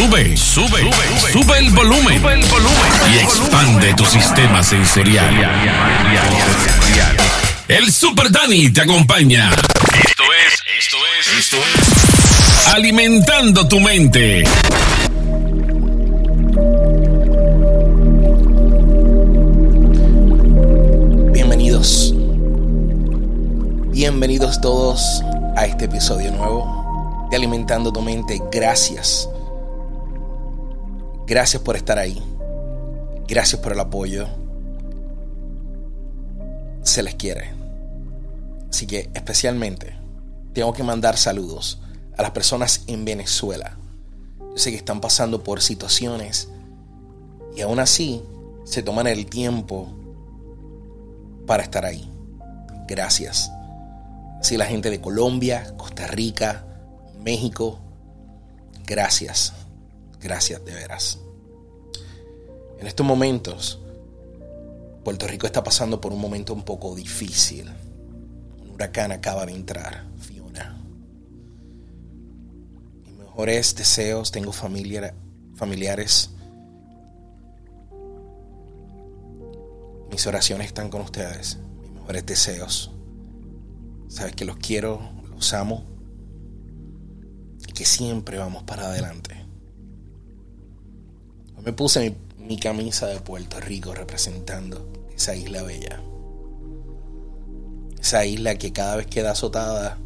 Sube, sube, sube, el volumen. el volumen. Y expande tu sistema sensorial. El Super Dani te acompaña. Esto es, esto es, esto es. Alimentando tu mente. Bienvenidos. Bienvenidos todos a este episodio nuevo de Alimentando tu mente. Gracias Gracias por estar ahí. Gracias por el apoyo. Se les quiere. Así que especialmente tengo que mandar saludos a las personas en Venezuela. Yo sé que están pasando por situaciones y aún así se toman el tiempo para estar ahí. Gracias. Así la gente de Colombia, Costa Rica, México, gracias. Gracias de veras. En estos momentos, Puerto Rico está pasando por un momento un poco difícil. Un huracán acaba de entrar, Fiona. Mis mejores deseos, tengo familiares. Mis oraciones están con ustedes. Mis mejores deseos. Sabes que los quiero, los amo. Y que siempre vamos para adelante. Me puse mi, camisa de Puerto Rico representando esa isla bella. Esa isla que cada vez queda azotada,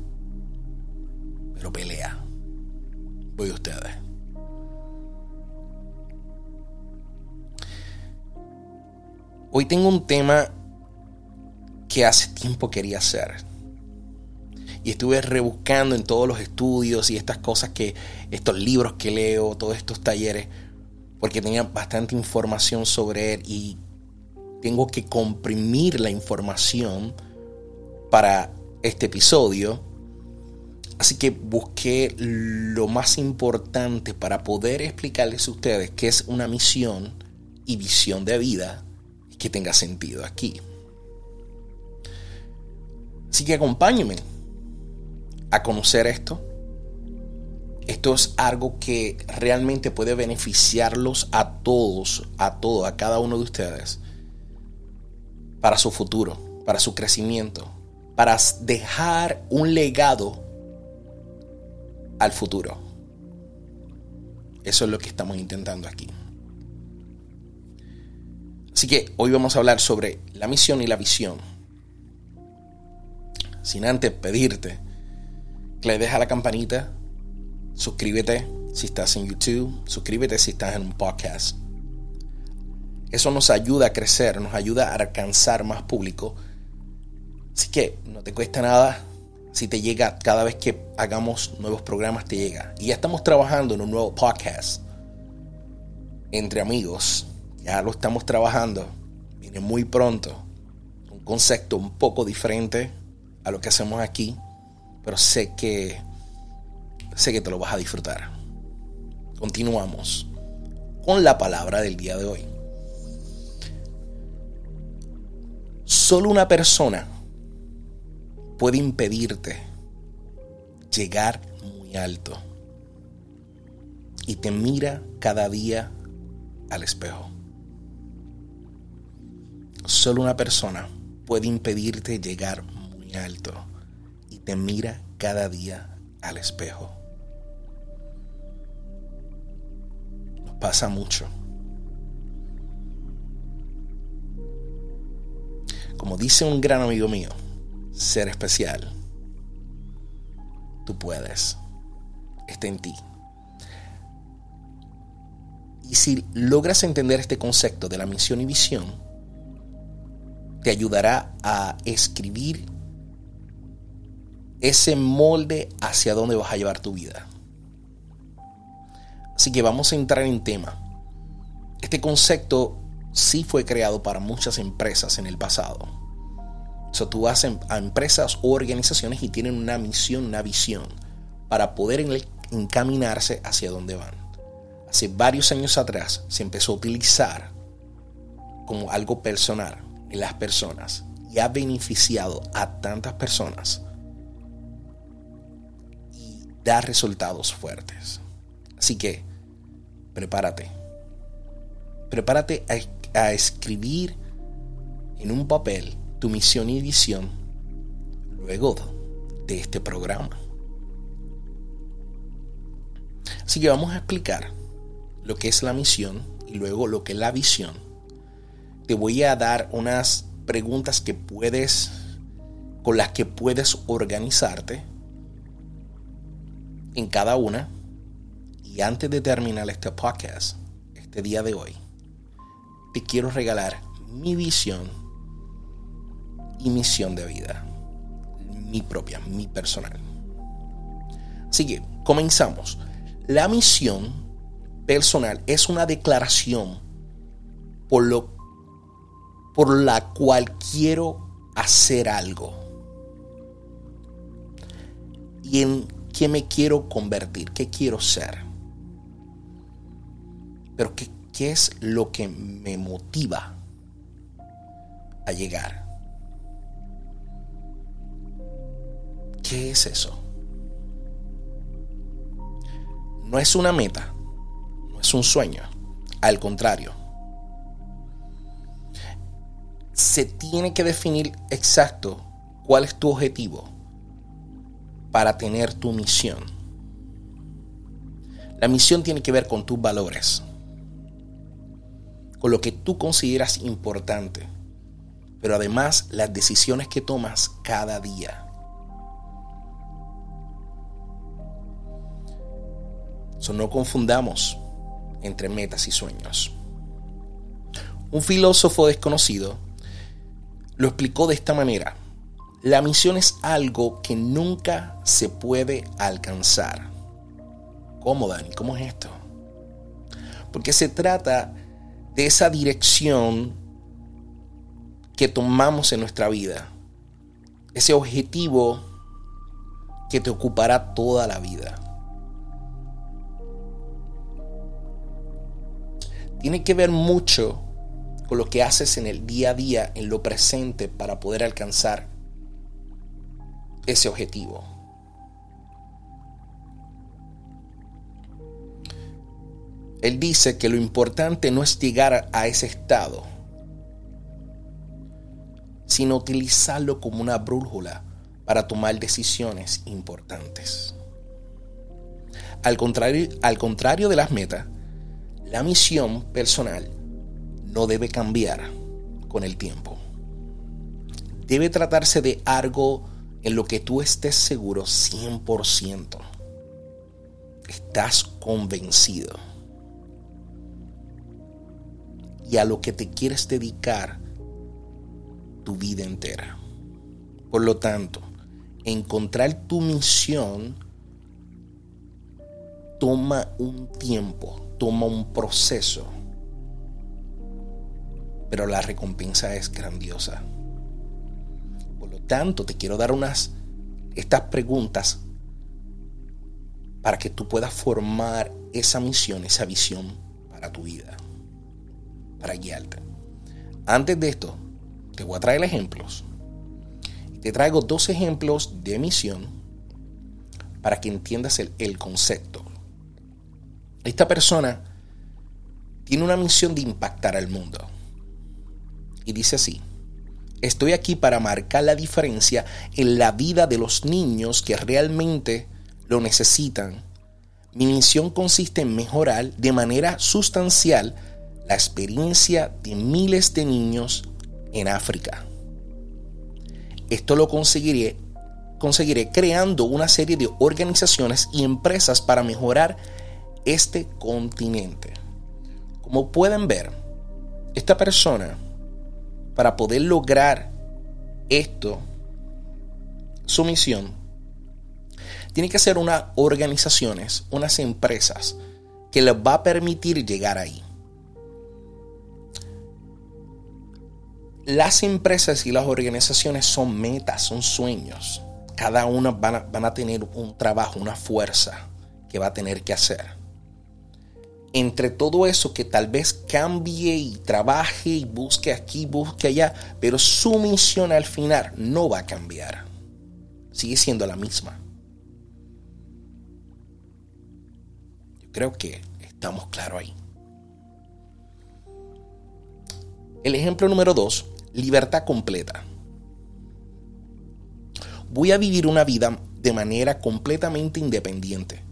pero pelea. Voy a ustedes. Hoy tengo un tema que hace tiempo quería hacer. Y estuve rebuscando en todos los estudios y estas cosas que, estos libros que leo, todos estos talleres, porque tenía bastante información sobre él y tengo que comprimir la información para este episodio. Así que busqué lo más importante para poder explicarles a ustedes qué es una misión y visión de vida que tenga sentido aquí. Así que acompáñenme a conocer esto esto es algo que realmente puede beneficiarlos a todos, a todos, a cada uno de ustedes, para su futuro, para su crecimiento, para dejar un legado al futuro. Eso es lo que estamos intentando aquí. Así que hoy vamos a hablar sobre la misión y la visión. Sin antes pedirte que le dejes la campanita Suscríbete si estás en YouTube, suscríbete si estás en un podcast. Eso nos ayuda a crecer, nos ayuda a alcanzar más público. Así que no te cuesta nada. Si te llega cada vez que hagamos nuevos programas, te llega. Y ya estamos trabajando en un nuevo podcast entre amigos. Ya lo estamos trabajando. Viene muy pronto. Un concepto un poco diferente a lo que hacemos aquí. Pero sé que Sé que te lo vas a disfrutar. Continuamos con la palabra del día de hoy. Solo una persona puede impedirte llegar muy alto y te mira cada día al espejo. Solo una persona puede impedirte llegar muy alto y te mira cada día al espejo. Pasa mucho. Como dice un gran amigo mío, ser especial. Tú puedes. Está en ti. Y si logras entender este concepto de la misión y visión, te ayudará a escribir ese molde hacia dónde vas a llevar tu vida. Así que vamos a entrar en tema. Este concepto sí fue creado para muchas empresas en el pasado. O sea, tú vas a empresas o organizaciones y tienen una misión, una visión para poder encaminarse hacia donde van. Hace varios años atrás se empezó a utilizar como algo personal en las personas y ha beneficiado a tantas personas y da resultados fuertes. Así que prepárate. Prepárate a, escribir en un papel tu misión y visión luego de este programa. Así que vamos a explicar lo que es la misión y luego lo que es la visión. Te voy a dar unas preguntas que puedes con las que puedes organizarte en cada una. Y antes de terminar este podcast, este día de hoy, te quiero regalar mi visión y misión de vida. Mi propia, mi personal. Así que, comenzamos. La misión personal es una declaración por, lo, por la cual quiero hacer algo. Y en qué me quiero convertir, qué quiero ser. Pero qué, qué es lo que me motiva a llegar. ¿Qué es eso? No es una meta, no es un sueño, al contrario. Se tiene que definir exacto cuál es tu objetivo para tener tu misión. La misión tiene que ver con tus valores, con lo que tú consideras importante, pero además las decisiones que tomas cada día. no confundamos entre metas y sueños. Un filósofo desconocido lo explicó de esta manera. La misión es algo que nunca se puede alcanzar. ¿Cómo, Dani? ¿Cómo es esto? Porque se trata de esa dirección que tomamos en nuestra vida. Ese objetivo que te ocupará toda la vida. tiene que ver mucho con lo que haces en el día a día, en lo presente, para poder alcanzar ese objetivo. Él dice que lo importante no es llegar a ese estado, sino utilizarlo como una brújula para tomar decisiones importantes. Al contrario, al contrario de las metas, la misión personal no debe cambiar con el tiempo. Debe tratarse de algo en lo que tú estés seguro 100%. Estás convencido. Y a lo que te quieres dedicar tu vida entera. Por lo tanto, encontrar tu misión toma un tiempo, toma un proceso, pero la recompensa es grandiosa. Por lo tanto, te quiero dar unas estas preguntas para que tú puedas formar esa misión, esa visión para tu vida, para guiarte. Antes de esto, te voy a traer ejemplos. Te traigo dos ejemplos de misión para que entiendas el, el concepto. Esta persona tiene una misión de impactar al mundo. Y dice así, estoy aquí para marcar la diferencia en la vida de los niños que realmente lo necesitan. Mi misión consiste en mejorar de manera sustancial la experiencia de miles de niños en África. Esto lo conseguiré, conseguiré creando una serie de organizaciones y empresas para mejorar este continente. Como pueden ver, esta persona, para poder lograr esto, su misión, tiene que hacer unas organizaciones, unas empresas que les va a permitir llegar ahí. Las empresas y las organizaciones son metas, son sueños. Cada una van a, van a tener un trabajo, una fuerza que va a tener que hacer entre todo eso que tal vez cambie y trabaje y busque aquí, busque allá, pero su misión al final no va a cambiar. Sigue siendo la misma. Yo creo que estamos claros ahí. El ejemplo número dos, libertad completa. Voy a vivir una vida de manera completamente independiente.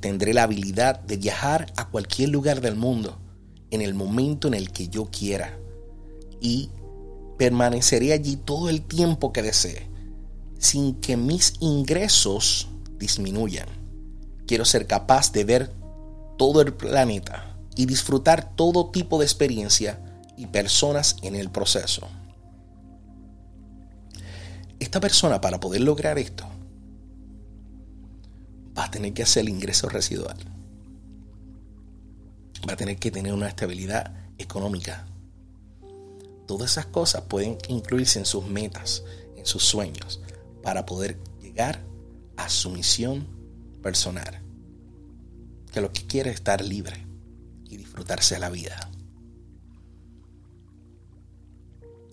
Tendré la habilidad de viajar a cualquier lugar del mundo en el momento en el que yo quiera y permaneceré allí todo el tiempo que desee, sin que mis ingresos disminuyan. Quiero ser capaz de ver todo el planeta y disfrutar todo tipo de experiencia y personas en el proceso. Esta persona para poder lograr esto va a tener que hacer el ingreso residual. Va a tener que tener una estabilidad económica Todas esas cosas pueden incluirse en sus metas, en sus sueños, para poder llegar a su misión personal. Que lo que quiere es estar libre y disfrutarse de la vida.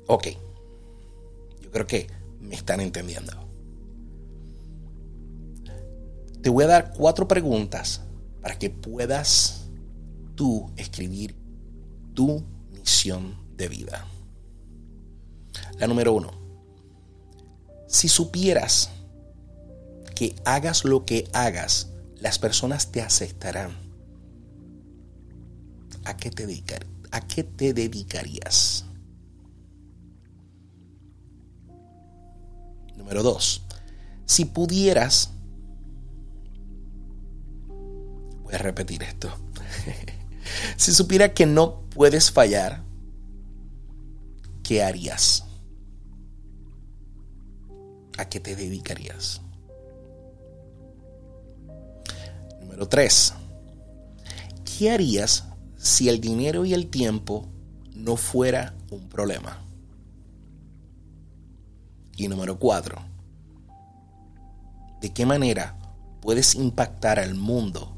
Ok, yo creo que me están entendiendo. Te voy a dar cuatro preguntas para que puedas tú escribir tu misión de vida. La número uno. Si supieras que hagas lo que hagas, las personas te aceptarán. ¿A qué te, a qué te dedicarías? Número dos. Si pudieras... Voy a repetir esto. si supiera que no puedes fallar, ¿qué harías? ¿a qué te dedicarías? Número 3. ¿Qué harías si el dinero y el tiempo no fuera un problema? Y número 4. ¿De qué manera puedes impactar al mundo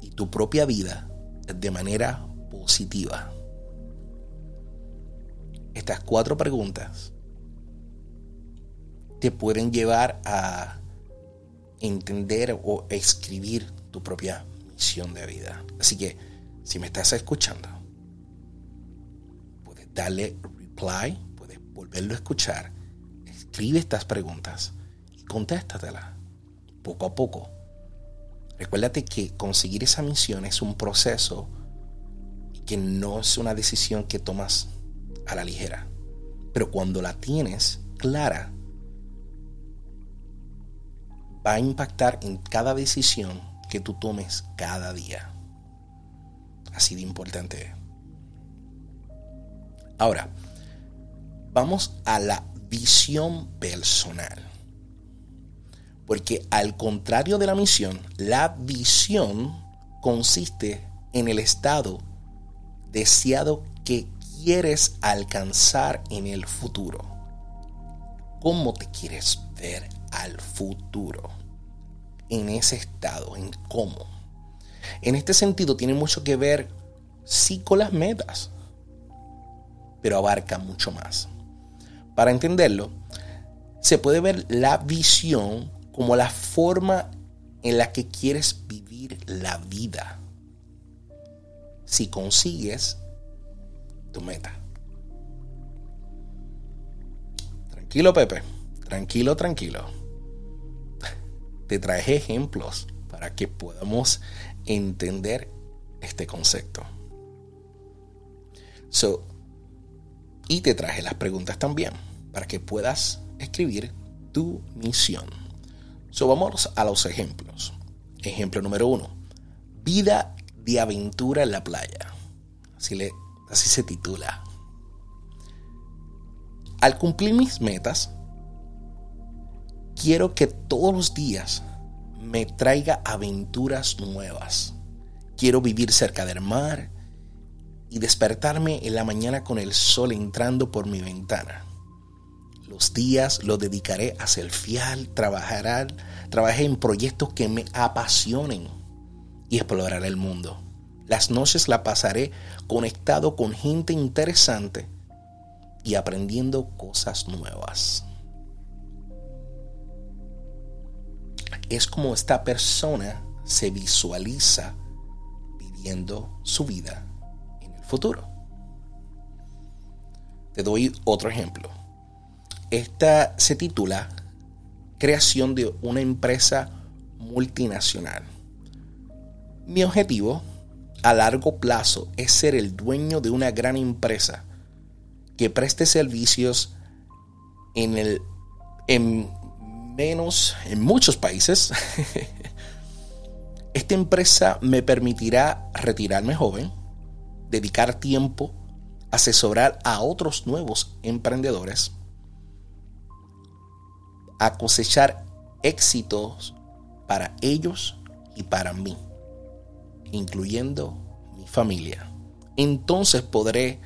y tu propia vida de manera positiva? Estas cuatro preguntas te pueden llevar a entender o escribir tu propia misión de vida. Así que si me estás escuchando, puedes darle reply, puedes volverlo a escuchar, escribe estas preguntas y contéstatelas poco a poco. Recuérdate que conseguir esa misión es un proceso que no es una decisión que tomas a la ligera. Pero cuando la tienes clara, va a impactar en cada decisión que tú tomes cada día. Así de importante. Ahora, vamos a la visión personal. Porque al contrario de la misión, la visión consiste en el estado deseado que quieres alcanzar en el futuro. ¿Cómo te quieres ver al futuro? en ese estado, en cómo. En este sentido tiene mucho que ver sí con las metas, pero abarca mucho más. Para entenderlo, se puede ver la visión como la forma en la que quieres vivir la vida. Si consigues tu meta. Tranquilo, Pepe. Tranquilo, tranquilo te traje ejemplos para que podamos entender este concepto. So, y te traje las preguntas también para que puedas escribir tu misión. So, vamos a los ejemplos. Ejemplo número uno. Vida de aventura en la playa. Así, le, así se titula. Al cumplir mis metas, quiero que todos los días me traiga aventuras nuevas. Quiero vivir cerca del mar y despertarme en la mañana con el sol entrando por mi ventana. Los días los dedicaré a fiel, trabajar, trabajé en proyectos que me apasionen y explorar el mundo. Las noches la pasaré conectado con gente interesante y aprendiendo cosas nuevas. es como esta persona se visualiza viviendo su vida en el futuro. Te doy otro ejemplo. Esta se titula Creación de una empresa multinacional. Mi objetivo a largo plazo es ser el dueño de una gran empresa que preste servicios en el en menos en muchos países. Esta empresa me permitirá retirarme joven, dedicar tiempo, asesorar a otros nuevos emprendedores, a cosechar éxitos para ellos y para mí, incluyendo mi familia. Entonces podré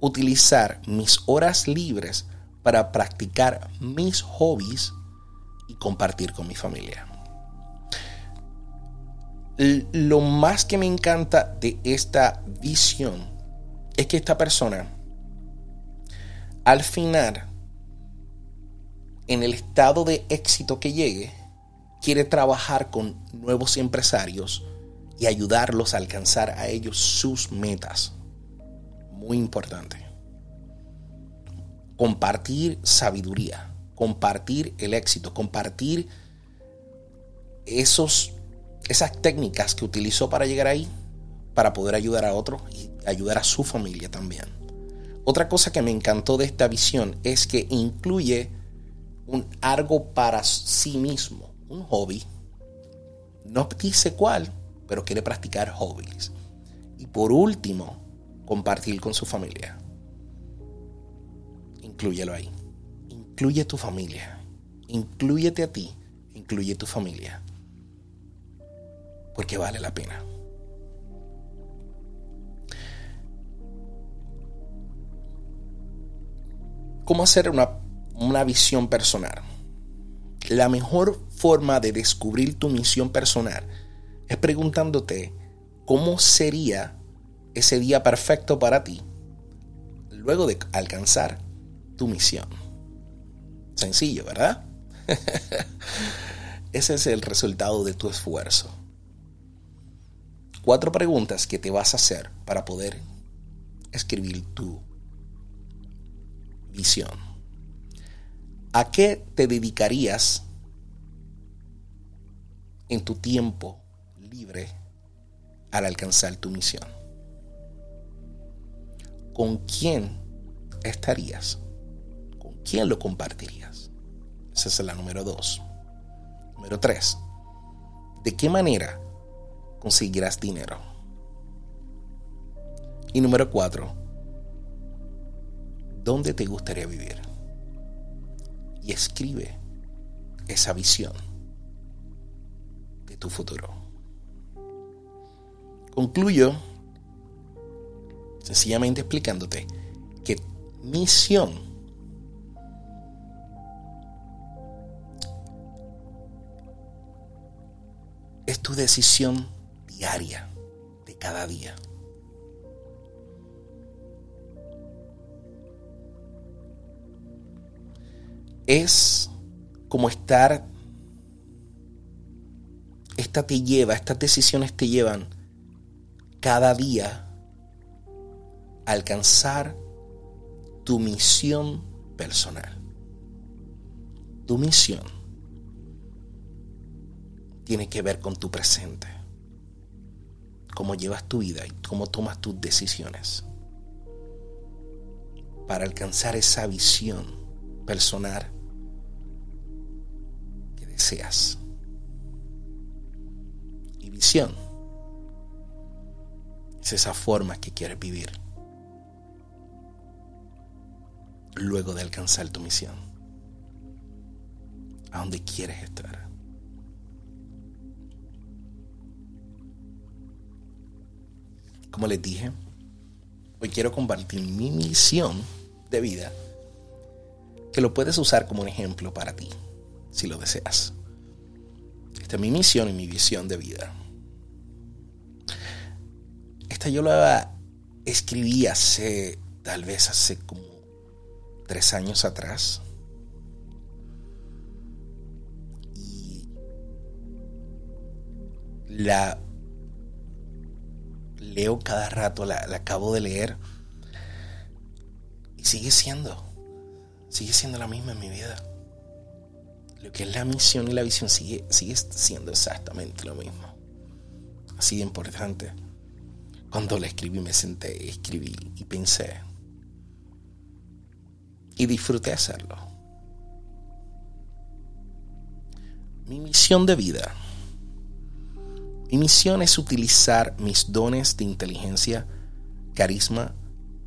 utilizar mis horas libres para practicar mis hobbies y compartir con mi familia. Lo más que me encanta de esta visión es que esta persona, al final, en el estado de éxito que llegue, quiere trabajar con nuevos empresarios y ayudarlos a alcanzar a ellos sus metas. Muy importante. Compartir sabiduría, compartir el éxito, compartir esos, esas técnicas que utilizó para llegar ahí, para poder ayudar a otros y ayudar a su familia también. Otra cosa que me encantó de esta visión es que incluye un algo para sí mismo un hobby. No dice cuál, pero quiere practicar hobbies. Y por último, compartir con su familia. Inclúyelo ahí. Incluye tu familia. Incluyete a ti. Incluye tu familia. Porque vale la pena. ¿Cómo hacer una, una visión personal? La mejor forma de descubrir tu misión personal es preguntándote cómo sería ese día perfecto para ti luego de alcanzar tu misión. Sencillo, ¿verdad? ese es el resultado de tu esfuerzo. Cuatro preguntas que te vas a hacer para poder escribir tu visión. ¿A qué te dedicarías en tu tiempo libre al alcanzar tu misión? ¿Con quién estarías? ¿Con quién lo compartirías? Esa es la número dos. Número tres. ¿De qué manera conseguirás dinero? Y número cuatro. ¿Dónde te gustaría vivir? Escribe esa visión tu futuro. Concluyo sencillamente explicándote que misión es tu decisión diaria de cada día. Es como estar esta te lleva, estas decisiones te llevan cada día a alcanzar tu misión personal. Tu misión tiene que ver con tu presente, cómo llevas tu vida y cómo tomas tus decisiones para alcanzar esa visión personal deseas visión. Es esa forma que quieres vivir luego de alcanzar tu misión. A donde quieres estar. Como les dije, hoy quiero compartir mi misión de vida que lo puedes usar como un ejemplo para ti, si lo deseas. Esta es mi misión y mi visión de vida. Esta yo la escribí hace, tal vez hace como tres años atrás. Y la leo cada rato, la, acabo de leer. Y sigue siendo, sigue siendo la misma en mi vida. Lo que es la misión y la visión sigue, siendo exactamente lo mismo. Así de importante. Cuando la escribí me senté, escribí y pensé. Y disfruté hacerlo. Mi misión de vida. Mi misión es utilizar mis dones de inteligencia, carisma,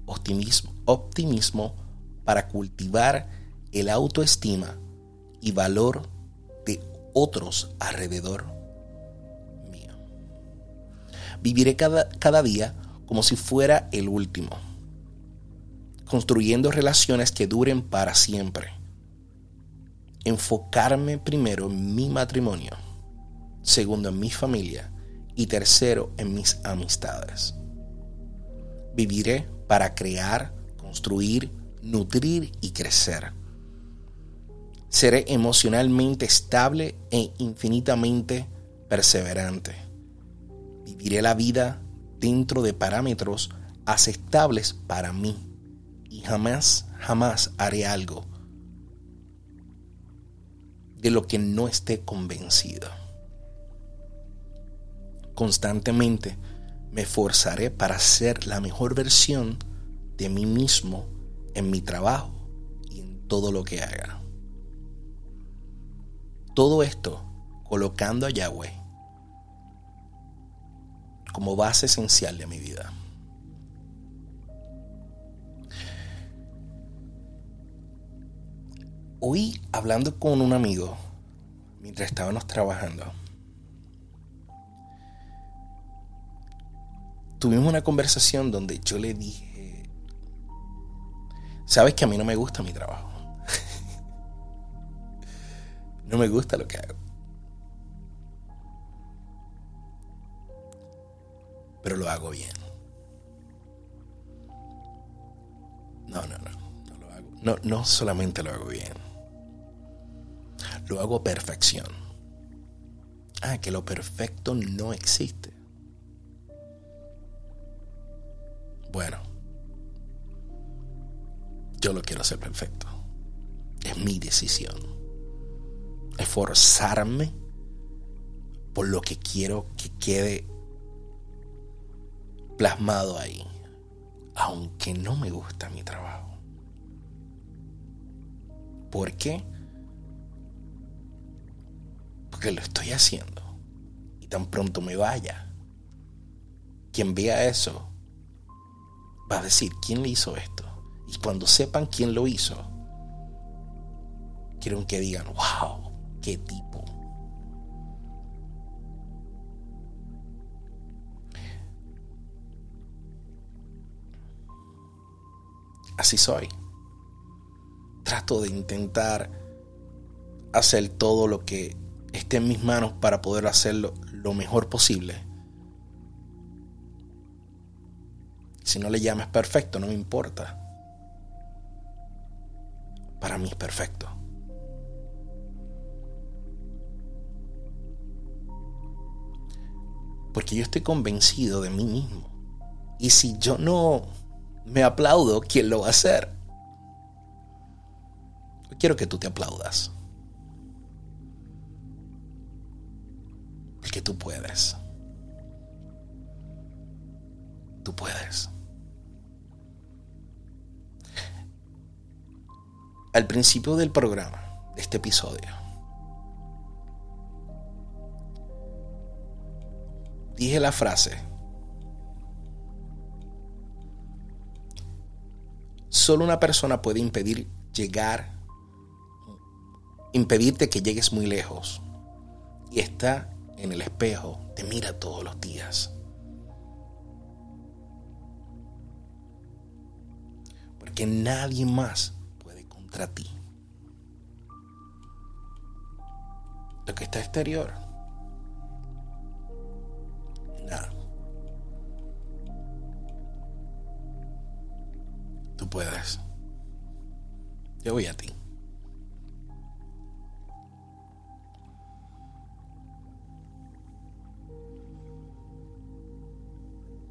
optimismo, optimismo para cultivar el autoestima y valor de otros alrededor mío. Viviré cada, cada día como si fuera el último, construyendo relaciones que duren para siempre. Enfocarme primero en mi matrimonio, segundo en mi familia y tercero en mis amistades. Viviré para crear, construir, nutrir y crecer Seré emocionalmente estable e infinitamente perseverante. Viviré la vida dentro de parámetros aceptables para mí y jamás, jamás haré algo de lo que no esté convencido. Constantemente me esforzaré para ser la mejor versión de mí mismo en mi trabajo y en todo lo que haga. Todo esto colocando a Yahweh como base esencial de mi vida. Hoy hablando con un amigo, mientras estábamos trabajando, tuvimos una conversación donde yo le dije, sabes que a mí no me gusta mi trabajo. No me gusta lo que hago. Pero lo hago bien. No, no, no. No lo hago. No, no solamente lo hago bien. Lo hago perfección. Ah, que lo perfecto no existe. Bueno, yo lo quiero hacer perfecto. Es mi decisión esforzarme por lo que quiero que quede plasmado ahí, aunque no me gusta mi trabajo. ¿Por qué? Porque lo estoy haciendo y tan pronto me vaya, quien vea eso va a decir, ¿quién le hizo esto? Y cuando sepan quién lo hizo, quieren que digan, wow, qué tipo. Así soy. Trato de intentar hacer todo lo que esté en mis manos para poder hacerlo lo mejor posible. Si no le llamas perfecto, no me importa. Para mí es perfecto. Porque yo estoy convencido de mí mismo. Y si yo no me aplaudo, ¿quién lo va a hacer? Quiero que tú te aplaudas. Porque tú puedes. Tú puedes. Al principio del programa, de este episodio, dije la frase, solo una persona puede impedir llegar, impedirte que llegues muy lejos. Y está en el espejo, te mira todos los días. Porque nadie más puede contra ti. Lo que está exterior Tú puedes. Yo voy a ti.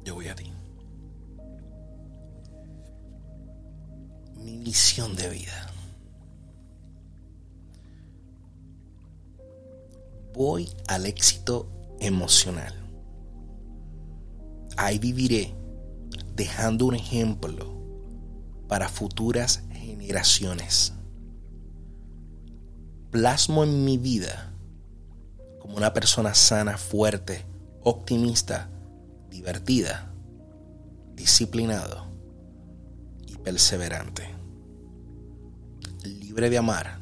yo voy a ti. Mi misión de vida. Voy al éxito emocional. Ahí viviré dejando un ejemplo para futuras generaciones. Plasmo en mi vida como una persona sana, fuerte, optimista, divertida, disciplinado y perseverante, libre de amar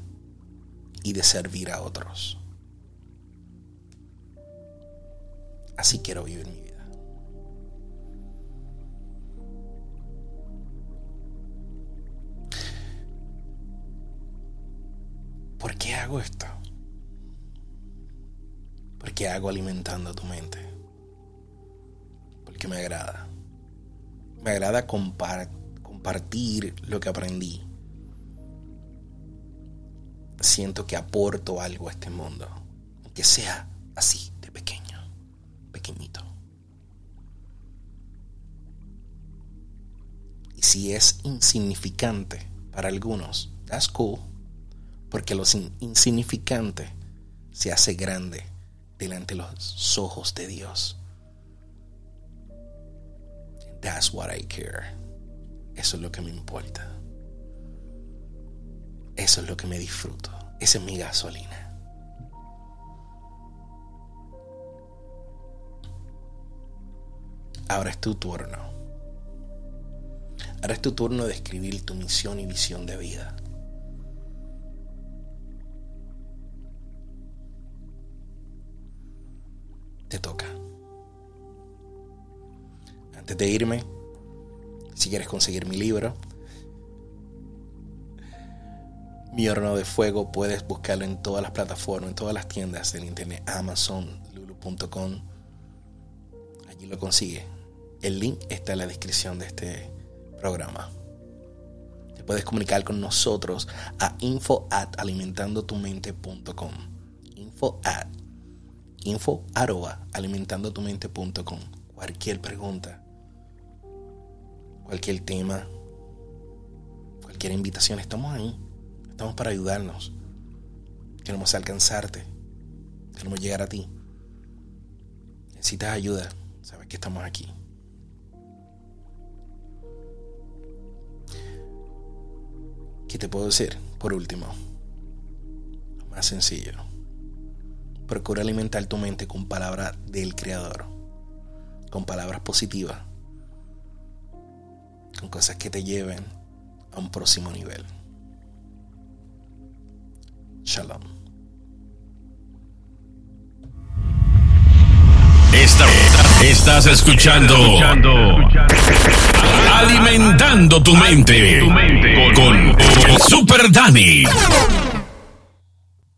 y de servir a otros. Así quiero vivir mi vida. Esto? ¿Por qué hago alimentando tu mente? Porque me agrada. Me agrada compartir lo que aprendí. Siento que aporto algo a este mundo, aunque sea así, de pequeño, pequeñito. Y si es insignificante para algunos, that's cool porque lo insignificante se hace grande delante de los ojos de Dios. That's what I care. Eso es lo que me importa. Eso es lo que me disfruto. Esa es mi gasolina. Ahora es tu turno. Ahora es tu turno de escribir tu misión y visión de vida. Te toca. Antes de irme, si quieres conseguir mi libro, Mi horno de fuego, puedes buscarlo en todas las plataformas, en todas las tiendas del internet, Amazon, lulu.com. Allí lo consigue. El link está en la descripción de este programa. Te puedes comunicar con nosotros a info at alimentandotumente.com. Info at info arroba alimentandotumente.com. Cualquier pregunta, cualquier tema, cualquier invitación, estamos ahí. Estamos para ayudarnos. Queremos alcanzarte. Queremos llegar a ti. Necesitas ayuda. Sabes que estamos aquí. ¿Qué te puedo decir? Por último, más sencillo procura alimentar tu mente con palabras del Creador, con palabras positivas, con cosas que te lleven a un próximo nivel. Shalom. estás escuchando, Alimentando tu mente, con Super Dani.